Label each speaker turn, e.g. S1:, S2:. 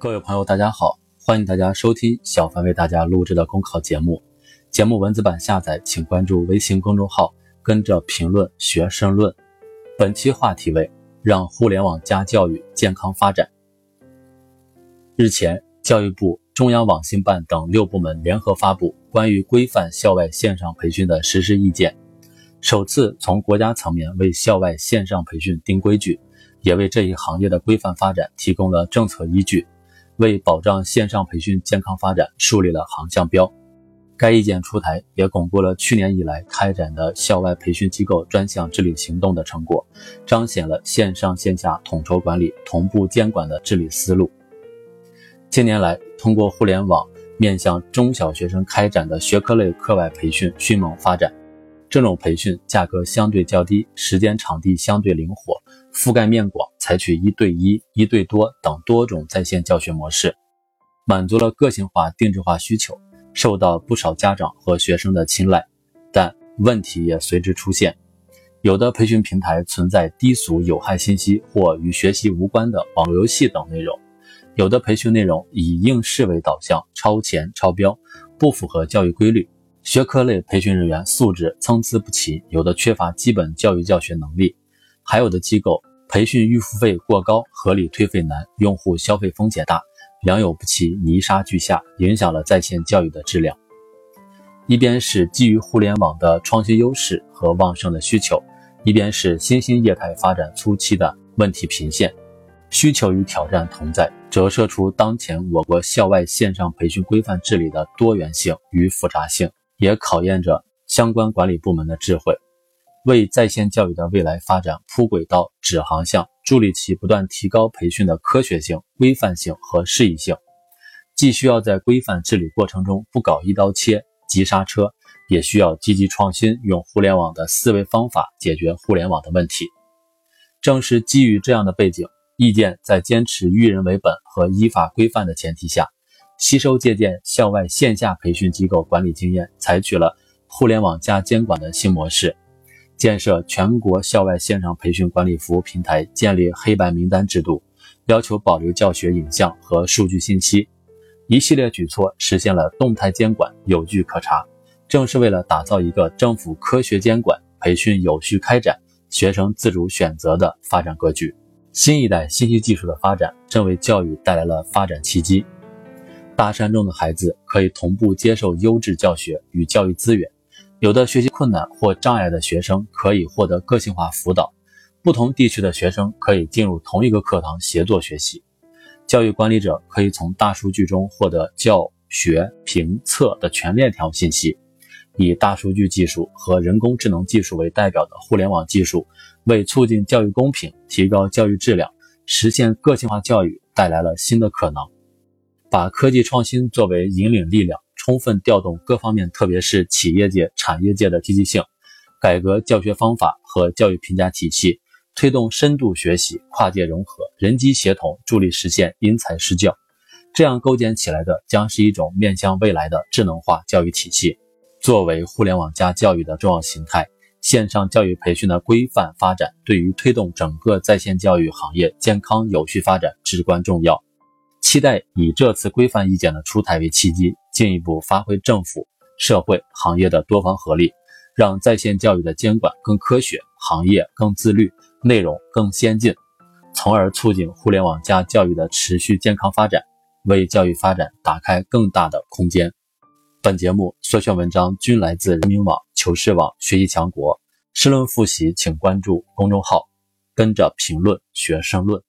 S1: 各位朋友，大家好，欢迎大家收听小凡为大家录制的公考节目。节目文字版下载，请关注微信公众号，跟着评论学申论。本期话题为让互联网加教育健康发展。日前，教育部、中央网信办等六部门联合发布关于规范校外线上培训的实施意见，首次从国家层面为校外线上培训定规矩，也为这一行业的规范发展提供了政策依据。为保障线上培训健康发展树立了航向标。该意见出台，也巩固了去年以来开展的校外培训机构专项治理行动的成果，彰显了线上线下统筹管理、同步监管的治理思路。近年来，通过互联网面向中小学生开展的学科类课外培训迅猛发展。这种培训价格相对较低，时间场地相对灵活，覆盖面广。采取一对一、一对多等多种在线教学模式，满足了个性化、定制化需求，受到不少家长和学生的青睐。但问题也随之出现，有的培训平台存在低俗有害信息或与学习无关的网络游戏等内容；有的培训内容以应试为导向，超前超标，不符合教育规律；学科类培训人员素质参差不齐，有的缺乏基本教育教学能力，还有的机构。培训预付费过高，合理退费难，用户消费风险大，良莠不齐，泥沙俱下，影响了在线教育的质量。一边是基于互联网的创新优势和旺盛的需求，一边是新兴业态发展初期的问题频现。需求与挑战同在，折射出当前我国校外线上培训规范治理的多元性与复杂性，也考验着相关管理部门的智慧。为在线教育的未来发展铺轨道、指航向，助力其不断提高培训的科学性、规范性和适宜性。既需要在规范治理过程中不搞一刀切、急刹车，也需要积极创新，用互联网的思维方法解决互联网的问题。正是基于这样的背景，意见在坚持育人为本和依法规范的前提下，吸收借鉴校外线下培训机构管理经验，采取了互联网加监管的新模式。建设全国校外线上培训管理服务平台，建立黑白名单制度，要求保留教学影像和数据信息，一系列举措实现了动态监管，有据可查。正是为了打造一个政府科学监管、培训有序开展、学生自主选择的发展格局。新一代信息技术的发展，正为教育带来了发展契机。大山中的孩子可以同步接受优质教学与教育资源。有的学习困难或障碍的学生可以获得个性化辅导，不同地区的学生可以进入同一个课堂协作学习。教育管理者可以从大数据中获得教学评测的全链条信息，以大数据技术和人工智能技术为代表的互联网技术，为促进教育公平、提高教育质量、实现个性化教育带来了新的可能。把科技创新作为引领力量。充分调动各方面，特别是企业界、产业界的积极性，改革教学方法和教育评价体系，推动深度学习、跨界融合、人机协同，助力实现因材施教。这样构建起来的，将是一种面向未来的智能化教育体系。作为互联网加教育的重要形态，线上教育培训的规范发展，对于推动整个在线教育行业健康有序发展至关重要。期待以这次规范意见的出台为契机。进一步发挥政府、社会、行业的多方合力，让在线教育的监管更科学，行业更自律，内容更先进，从而促进互联网加教育的持续健康发展，为教育发展打开更大的空间。本节目所选文章均来自人民网、求是网、学习强国。申论复习，请关注公众号，跟着评论学申论。